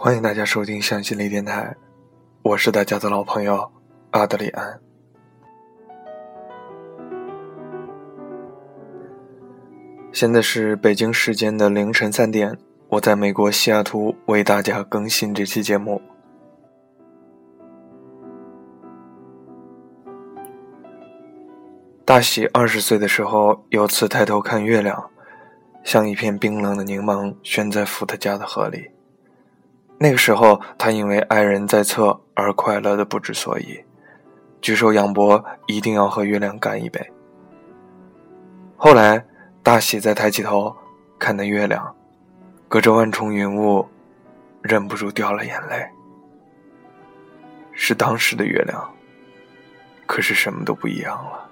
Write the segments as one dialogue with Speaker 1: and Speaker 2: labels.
Speaker 1: 欢迎大家收听向心力电台，我是大家的老朋友阿德里安。现在是北京时间的凌晨三点，我在美国西雅图为大家更新这期节目。大喜二十岁的时候，有次抬头看月亮，像一片冰冷的柠檬悬在伏特加的河里。那个时候，他因为爱人在侧而快乐的不知所以，举手仰脖，一定要和月亮干一杯。后来，大喜再抬起头看那月亮，隔着万重云雾，忍不住掉了眼泪。是当时的月亮，可是什么都不一样了。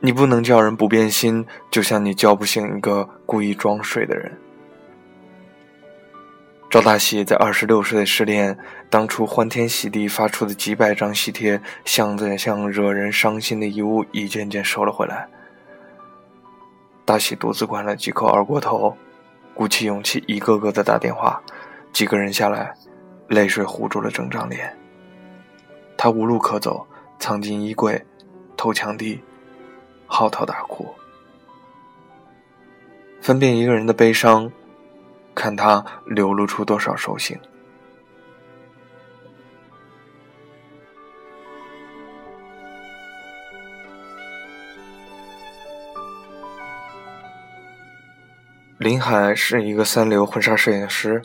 Speaker 1: 你不能叫人不变心，就像你叫不醒一个故意装睡的人。赵大喜在二十六岁失恋，当初欢天喜地发出的几百张喜帖，像在像惹人伤心的遗物，一件件收了回来。大喜独自灌了几口二锅头，鼓起勇气，一个个的打电话。几个人下来，泪水糊住了整张脸。他无路可走，藏进衣柜，偷墙地，嚎啕大哭。分辨一个人的悲伤。看他流露出多少兽性。林海是一个三流婚纱摄影师，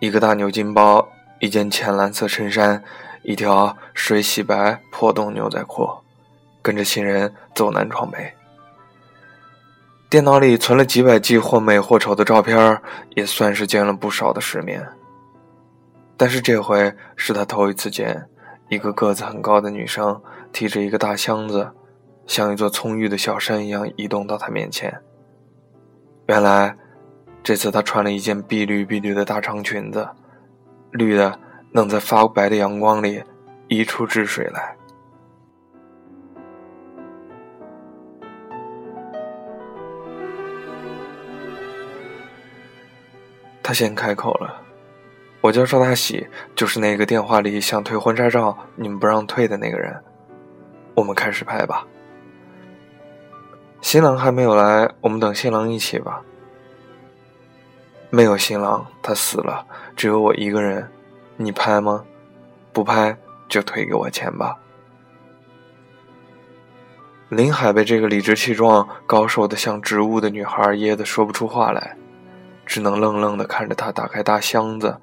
Speaker 1: 一个大牛津包，一件浅蓝色衬衫，一条水洗白破洞牛仔裤，跟着新人走南闯北。电脑里存了几百 G 或美或丑的照片，也算是见了不少的世面。但是这回是他头一次见一个个子很高的女生提着一个大箱子，像一座葱郁的小山一样移动到他面前。原来，这次她穿了一件碧绿碧绿的大长裙子，绿的能在发白的阳光里溢出汁水来。他先开口了：“我叫赵大喜，就是那个电话里想退婚纱照，你们不让退的那个人。我们开始拍吧。新郎还没有来，我们等新郎一起吧。没有新郎，他死了，只有我一个人。你拍吗？不拍就退给我钱吧。”林海被这个理直气壮、高瘦的像植物的女孩噎得说不出话来。只能愣愣地看着他打开大箱子，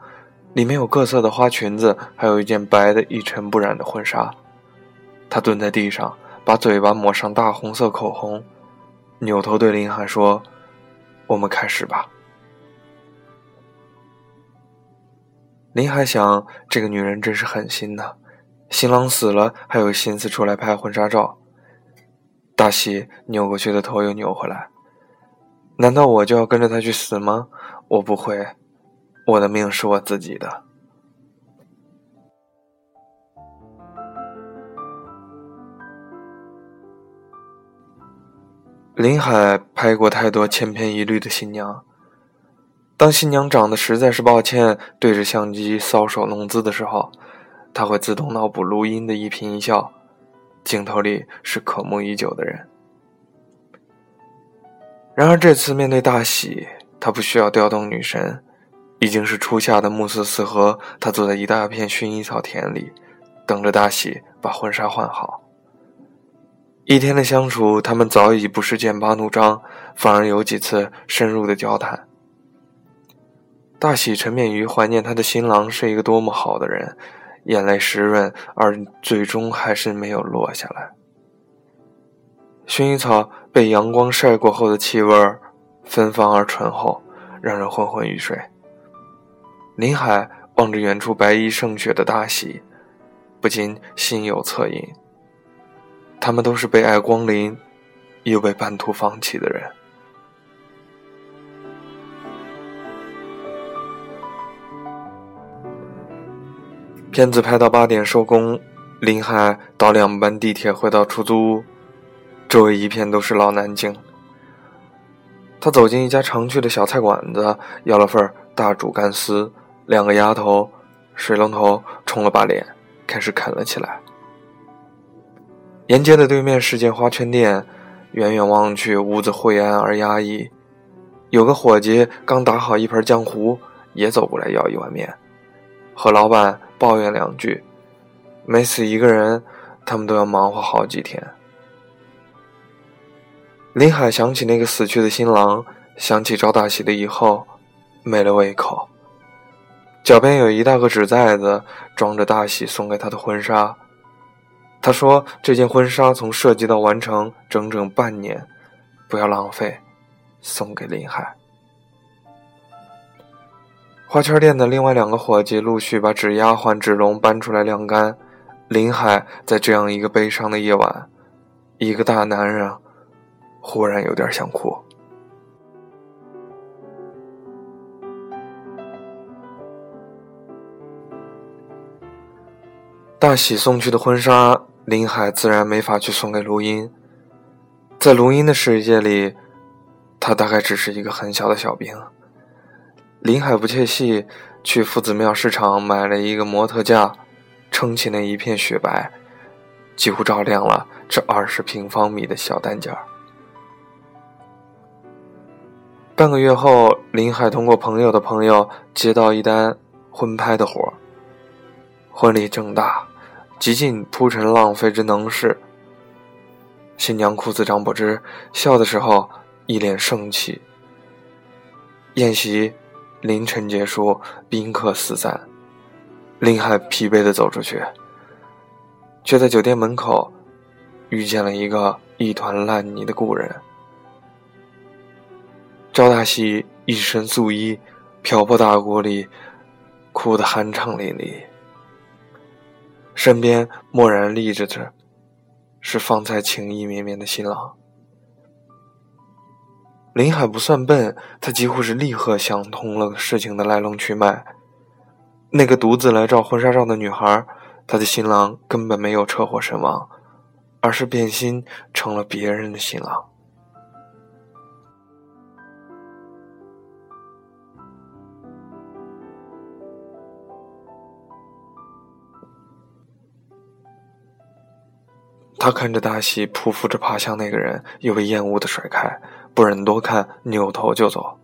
Speaker 1: 里面有各色的花裙子，还有一件白的一尘不染的婚纱。他蹲在地上，把嘴巴抹上大红色口红，扭头对林海说：“我们开始吧。”林海想，这个女人真是狠心呐，新郎死了还有心思出来拍婚纱照。大喜扭过去的头又扭回来。难道我就要跟着他去死吗？我不会，我的命是我自己的。林海拍过太多千篇一律的新娘，当新娘长得实在是抱歉，对着相机搔首弄姿的时候，他会自动脑补录音的一颦一笑，镜头里是渴慕已久的人。然而这次面对大喜，他不需要调动女神，已经是初夏的暮色四合，他坐在一大片薰衣草田里，等着大喜把婚纱换好。一天的相处，他们早已不是剑拔弩张，反而有几次深入的交谈。大喜沉湎于怀念他的新郎是一个多么好的人，眼泪湿润，而最终还是没有落下来。薰衣草被阳光晒过后的气味芬芳而醇厚，让人昏昏欲睡。林海望着远处白衣胜雪的大喜，不禁心有恻隐。他们都是被爱光临，又被半途放弃的人。片子拍到八点收工，林海倒两班地铁回到出租屋。周围一片都是老南京。他走进一家常去的小菜馆子，要了份大煮干丝，两个丫头，水龙头冲了把脸，开始啃了起来。沿街的对面是间花圈店，远远望去，屋子晦暗而压抑。有个伙计刚打好一盆浆糊，也走过来要一碗面，和老板抱怨两句。每死一个人，他们都要忙活好几天。林海想起那个死去的新郎，想起赵大喜的以后，没了胃口。脚边有一大个纸袋子，装着大喜送给他的婚纱。他说：“这件婚纱从设计到完成整整半年，不要浪费，送给林海。”花圈店的另外两个伙计陆续把纸丫鬟、纸龙搬出来晾干。林海在这样一个悲伤的夜晚，一个大男人，忽然有点想哭。大喜送去的婚纱。林海自然没法去送给卢音，在卢音的世界里，他大概只是一个很小的小兵。林海不怯气，去夫子庙市场买了一个模特架，撑起那一片雪白，几乎照亮了这二十平方米的小单间儿。半个月后，林海通过朋友的朋友接到一单婚拍的活儿，婚礼正大。极尽铺陈浪费之能事。新娘裤子张柏芝笑的时候一脸盛气。宴席凌晨结束，宾客四散，林海疲惫的走出去，却在酒店门口遇见了一个一团烂泥的故人。赵大喜一身素衣，瓢泼大锅里，哭得酣畅淋漓。身边默然立着的，是方才情意绵绵的新郎。林海不算笨，他几乎是立刻想通了事情的来龙去脉。那个独自来照婚纱照的女孩，她的新郎根本没有车祸身亡，而是变心成了别人的新郎。他看着大喜匍匐着爬向那个人，又被厌恶的甩开，不忍多看，扭头就走。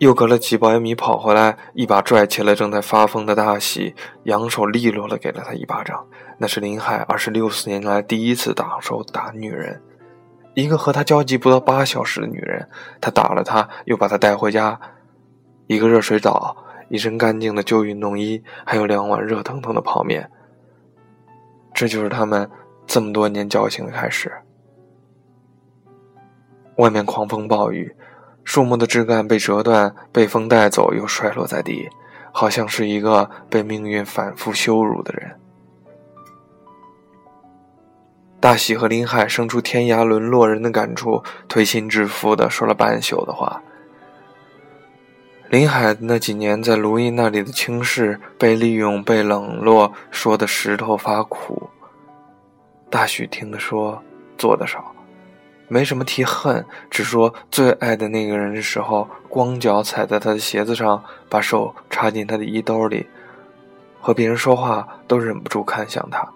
Speaker 1: 又隔了几百米跑回来，一把拽起了正在发疯的大喜，扬手利落的给了他一巴掌。那是林海二十六四年来第一次打手打女人，一个和他交集不到八小时的女人，他打了她，又把她带回家，一个热水澡，一身干净的旧运动衣，还有两碗热腾腾的泡面。这就是他们。这么多年交情的开始，外面狂风暴雨，树木的枝干被折断，被风带走，又摔落在地，好像是一个被命运反复羞辱的人。大喜和林海生出天涯沦落人的感触，推心置腹的说了半宿的话。林海那几年在卢印那里的轻视，被利用，被冷落，说的石头发苦。大许听的说，做的少，没什么提恨，只说最爱的那个人的时候，光脚踩在他的鞋子上，把手插进他的衣兜里，和别人说话都忍不住看向他。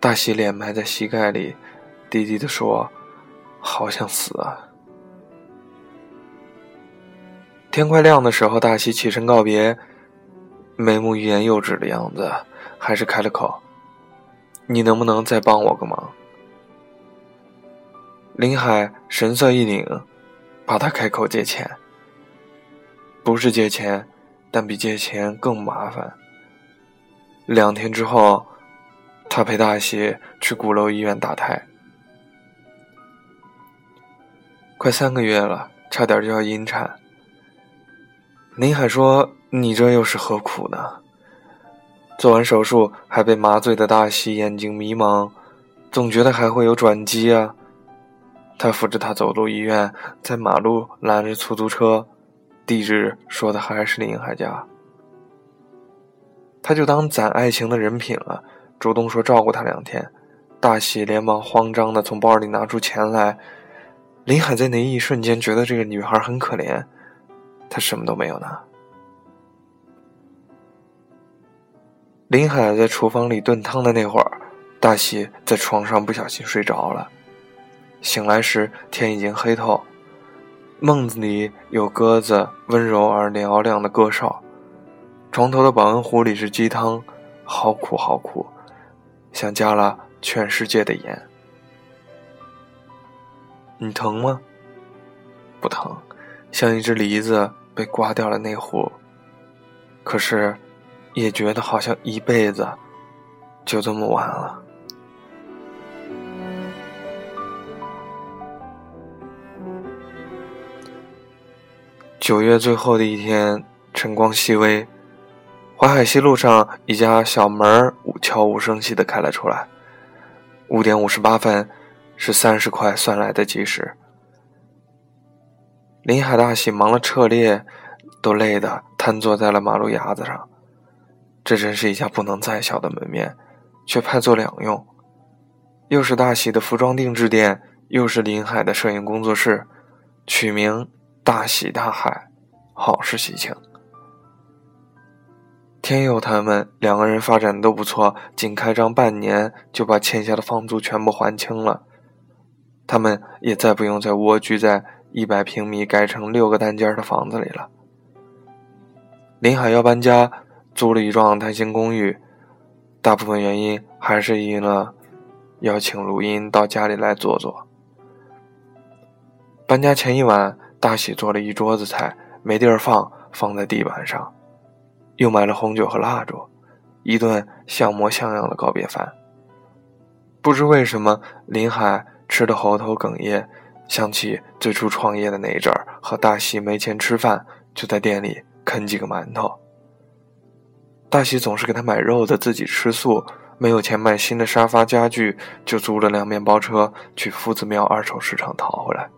Speaker 1: 大喜脸埋在膝盖里，低低的说：“好想死啊！”天快亮的时候，大喜起身告别，眉目欲言又止的样子，还是开了口。你能不能再帮我个忙？林海神色一凛，怕他开口借钱。不是借钱，但比借钱更麻烦。两天之后，他陪大喜去鼓楼医院打胎，快三个月了，差点就要引产。林海说：“你这又是何苦呢？”做完手术还被麻醉的大喜眼睛迷茫，总觉得还会有转机啊。他扶着他走入医院，在马路拦着出租车，地址说的还是林海家。他就当攒爱情的人品了，主动说照顾他两天。大喜连忙慌张的从包里拿出钱来。林海在那一瞬间觉得这个女孩很可怜，他什么都没有拿。林海在厨房里炖汤的那会儿，大喜在床上不小心睡着了。醒来时，天已经黑透。梦子里有鸽子温柔而嘹亮的歌哨，床头的保温壶里是鸡汤，好苦好苦，像加了全世界的盐。你疼吗？不疼，像一只梨子被刮掉了内核。可是。也觉得好像一辈子就这么完了。九月最后的一天，晨光熹微，淮海西路上一家小门悄无声息的开了出来。五点五十八分，是三十块算来的计时。林海大喜忙了彻夜，都累得瘫坐在了马路牙子上。这真是一家不能再小的门面，却派作两用，又是大喜的服装定制店，又是林海的摄影工作室，取名“大喜大海”，好是喜庆。天佑他们两个人发展都不错，仅开张半年就把欠下的房租全部还清了，他们也再不用再蜗居在一百平米改成六个单间的房子里了。林海要搬家。租了一幢单行公寓，大部分原因还是因了邀请卢音到家里来坐坐。搬家前一晚，大喜做了一桌子菜，没地儿放，放在地板上，又买了红酒和蜡烛，一顿像模像样的告别饭。不知为什么，林海吃的喉头哽咽，想起最初创业的那一阵儿，和大喜没钱吃饭，就在店里啃几个馒头。大喜总是给他买肉的，自己吃素。没有钱买新的沙发家具，就租了辆面包车去夫子庙二手市场淘回来。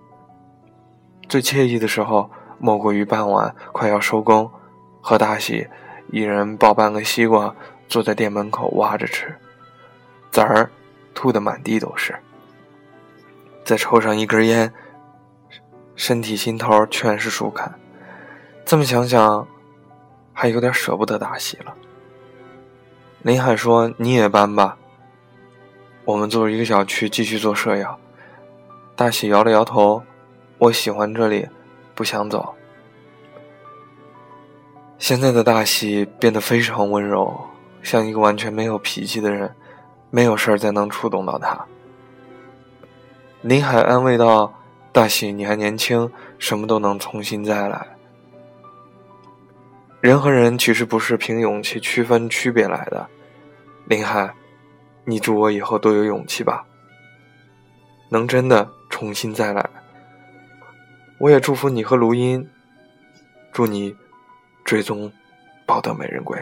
Speaker 1: 最惬意的时候，莫过于傍晚快要收工，和大喜一人抱半个西瓜，坐在店门口挖着吃，籽儿吐得满地都是。再抽上一根烟，身体心头全是舒坦。这么想想，还有点舍不得大喜了。林海说：“你也搬吧，我们租一个小区继续做摄影。”大喜摇了摇头：“我喜欢这里，不想走。”现在的大喜变得非常温柔，像一个完全没有脾气的人，没有事儿再能触动到他。林海安慰道：“大喜，你还年轻，什么都能重新再来。”人和人其实不是凭勇气区分区别来的，林海，你祝我以后都有勇气吧，能真的重新再来。我也祝福你和卢音，祝你追踪抱得美人归。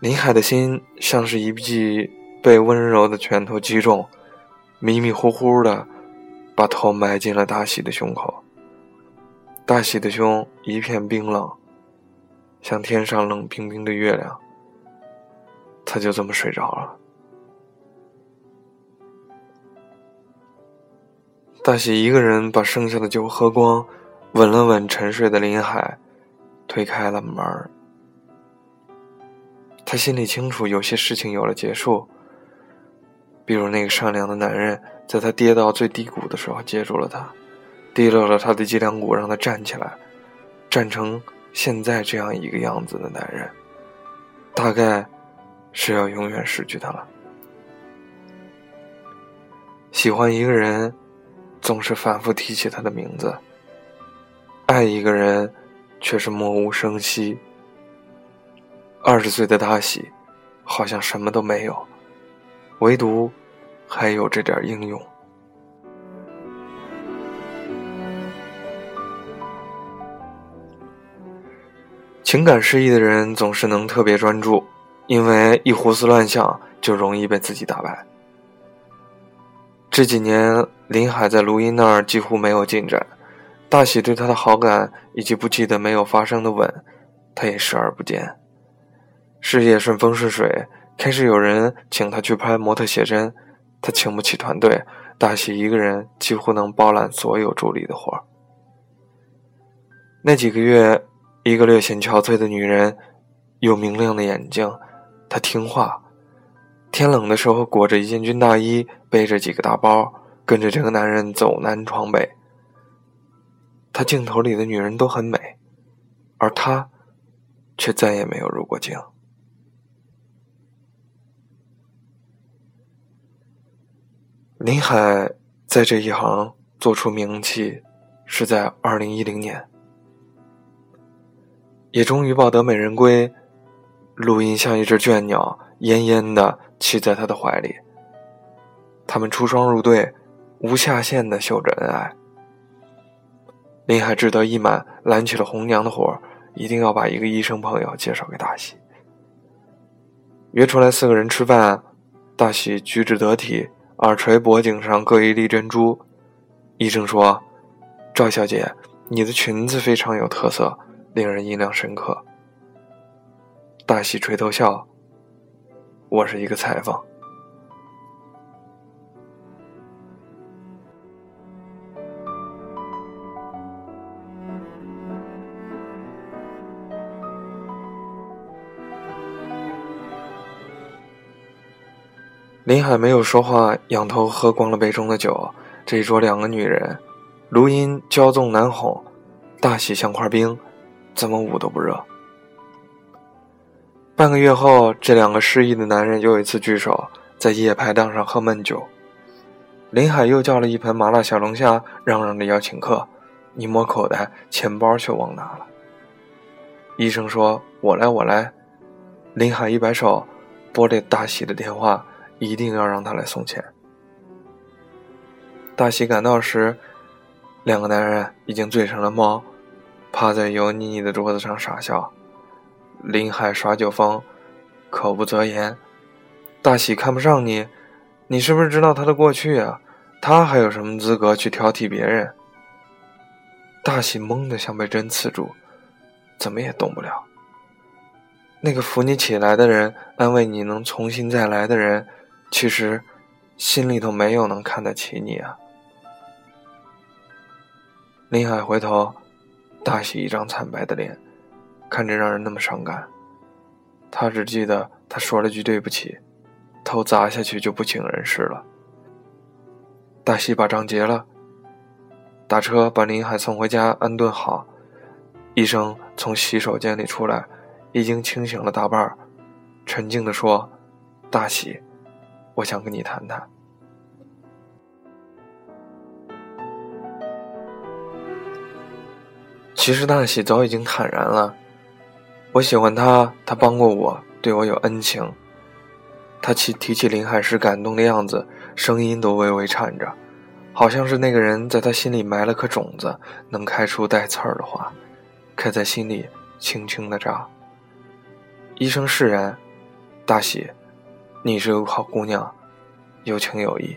Speaker 1: 林海的心像是一记被温柔的拳头击中，迷迷糊糊的把头埋进了大喜的胸口。大喜的胸一片冰冷，像天上冷冰冰的月亮。他就这么睡着了。大喜一个人把剩下的酒喝光，吻了吻沉睡的林海，推开了门他心里清楚，有些事情有了结束，比如那个善良的男人，在他跌到最低谷的时候接住了他。提落了他的脊梁骨，让他站起来，站成现在这样一个样子的男人，大概是要永远失去他了。喜欢一个人，总是反复提起他的名字；爱一个人，却是默无声息。二十岁的大喜，好像什么都没有，唯独还有这点英勇。情感失意的人总是能特别专注，因为一胡思乱想就容易被自己打败。这几年，林海在卢音那儿几乎没有进展，大喜对他的好感以及不记得没有发生的吻，他也视而不见。事业顺风顺水，开始有人请他去拍模特写真，他请不起团队，大喜一个人几乎能包揽所有助理的活儿。那几个月，一个略显憔悴的女人，有明亮的眼睛，她听话。天冷的时候，裹着一件军大衣，背着几个大包，跟着这个男人走南闯北。他镜头里的女人都很美，而他，却再也没有入过镜。林海在这一行做出名气，是在二零一零年，也终于抱得美人归。录音像一只倦鸟，奄奄的栖在他的怀里。他们出双入对，无下限的秀着恩爱。林海志得意满，揽起了红娘的活一定要把一个医生朋友介绍给大喜。约出来四个人吃饭，大喜举止得体。耳垂、脖颈上各一粒珍珠。医生说：“赵小姐，你的裙子非常有特色，令人印象深刻。”大喜垂头笑：“我是一个裁缝。”林海没有说话，仰头喝光了杯中的酒。这一桌两个女人，卢音骄纵难哄，大喜像块冰，怎么捂都不热。半个月后，这两个失意的男人又一次聚首，在夜排档上喝闷酒。林海又叫了一盆麻辣小龙虾，嚷嚷着要请客。一摸口袋，钱包却忘拿了。医生说：“我来，我来。”林海一摆手，拨了大喜的电话。一定要让他来送钱。大喜赶到时，两个男人已经醉成了猫，趴在油腻腻的桌子上傻笑。林海耍酒疯，口不择言。大喜看不上你，你是不是知道他的过去啊？他还有什么资格去挑剔别人？大喜懵的像被针刺住，怎么也动不了。那个扶你起来的人，安慰你能重新再来的人。其实，心里头没有能看得起你啊！林海回头，大喜一张惨白的脸，看着让人那么伤感。他只记得他说了句对不起，头砸下去就不省人事了。大喜把账结了，打车把林海送回家安顿好。医生从洗手间里出来，已经清醒了大半儿沉静地说：“大喜。”我想跟你谈谈。其实大喜早已经坦然了。我喜欢他，他帮过我，对我有恩情。他提提起林海时感动的样子，声音都微微颤着，好像是那个人在他心里埋了颗种子，能开出带刺儿的花，开在心里轻轻的扎。医生释然，大喜。你是个好姑娘，有情有义。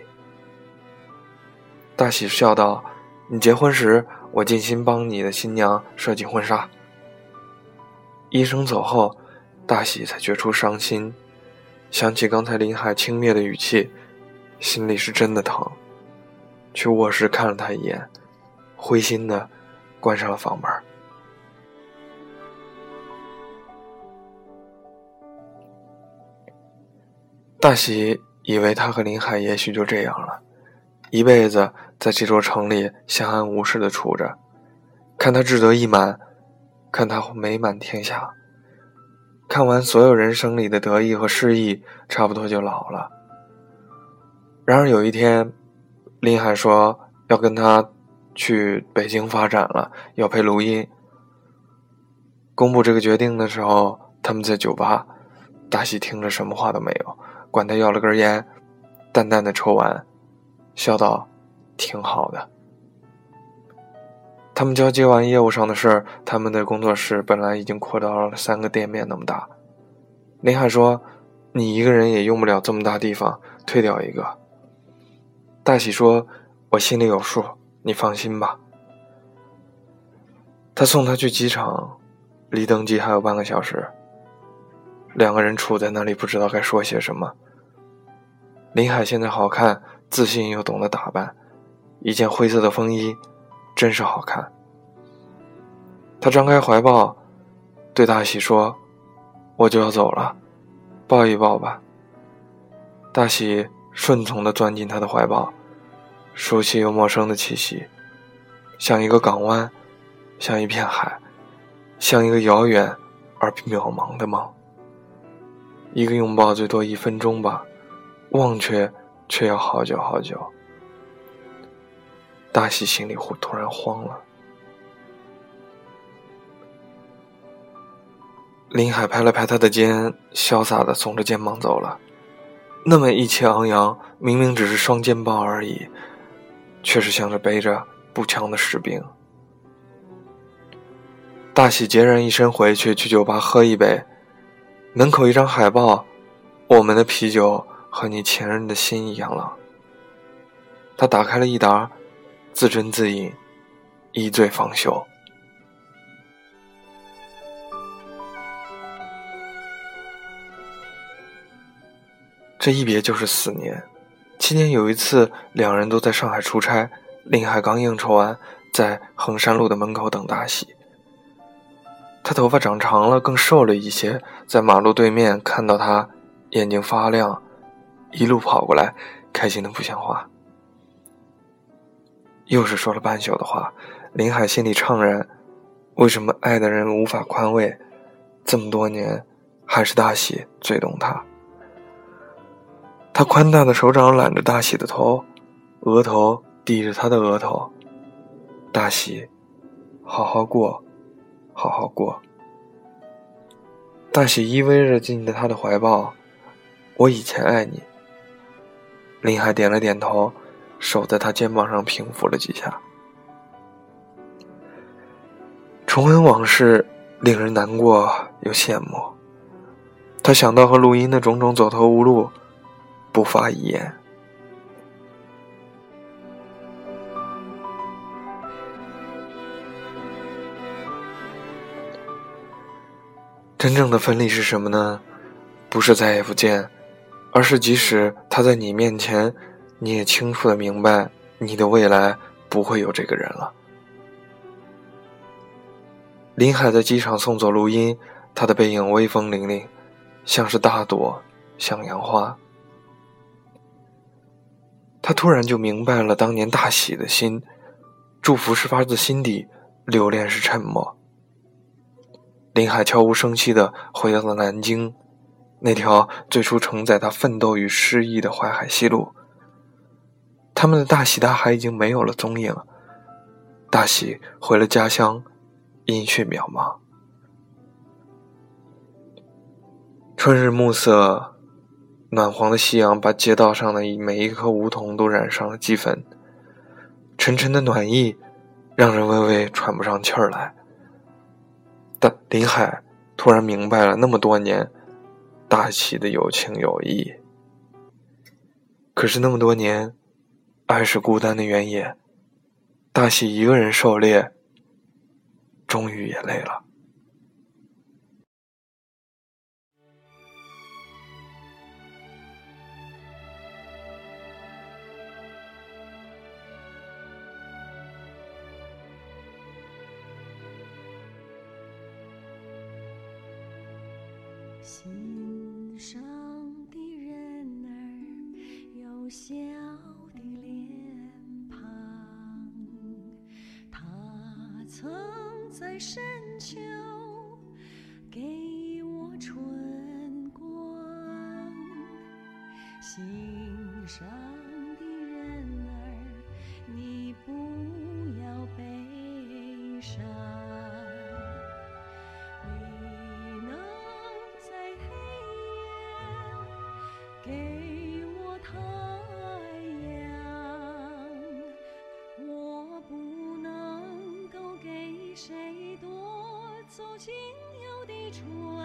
Speaker 1: 大喜笑道：“你结婚时，我尽心帮你的新娘设计婚纱。”医生走后，大喜才觉出伤心，想起刚才林海轻蔑的语气，心里是真的疼。去卧室看了他一眼，灰心的关上了房门。大喜以为他和林海也许就这样了，一辈子在这座城里相安无事的处着，看他志得意满，看他美满天下，看完所有人生里的得意和失意，差不多就老了。然而有一天，林海说要跟他去北京发展了，要陪录音。公布这个决定的时候，他们在酒吧，大喜听着什么话都没有。管他要了根烟，淡淡的抽完，笑道：“挺好的。”他们交接完业务上的事儿，他们的工作室本来已经扩到了三个店面那么大。林海说：“你一个人也用不了这么大地方，退掉一个。”大喜说：“我心里有数，你放心吧。”他送他去机场，离登机还有半个小时。两个人处在那里，不知道该说些什么。林海现在好看，自信又懂得打扮，一件灰色的风衣，真是好看。他张开怀抱，对大喜说：“我就要走了，抱一抱吧。”大喜顺从地钻进他的怀抱，熟悉又陌生的气息，像一个港湾，像一片海，像一个遥远而渺茫的梦。一个拥抱最多一分钟吧，忘却却要好久好久。大喜心里忽突然慌了。林海拍了拍他的肩，潇洒的耸着肩膀走了。那么意气昂扬，明明只是双肩包而已，却是像是背着步枪的士兵。大喜孑然一身回去，去酒吧喝一杯。门口一张海报，我们的啤酒和你前任的心一样冷。他打开了一沓，自斟自饮，一醉方休。这一别就是四年，七年有一次，两人都在上海出差，林海刚应酬完，在衡山路的门口等大喜。他头发长长了，更瘦了一些。在马路对面看到他，眼睛发亮，一路跑过来，开心的不像话。又是说了半宿的话，林海心里怅然：为什么爱的人无法宽慰？这么多年，还是大喜最懂他。他宽大的手掌揽着大喜的头，额头抵着他的额头。大喜，好好过。好好过。大喜依偎着进了他的怀抱。我以前爱你。林海点了点头，手在他肩膀上平抚了几下。重温往事，令人难过又羡慕。他想到和录音的种种走投无路，不发一言。真正的分离是什么呢？不是再也不见，而是即使他在你面前，你也清楚的明白，你的未来不会有这个人了。林海在机场送走录音，他的背影威风凛凛，像是大朵向阳花。他突然就明白了当年大喜的心，祝福是发自心底，留恋是沉默。林海悄无声息的回到了南京，那条最初承载他奋斗与失意的淮海西路。他们的大喜大海已经没有了踪影，大喜回了家乡，音讯渺茫。春日暮色，暖黄的夕阳把街道上的每一棵梧桐都染上了齑粉，沉沉的暖意让人微微喘不上气儿来。但林海突然明白了，那么多年，大喜的有情有义。可是那么多年，爱是孤单的原野，大喜一个人狩猎，终于也累了。
Speaker 2: 心上的人儿有些藏在深秋。轻摇的船。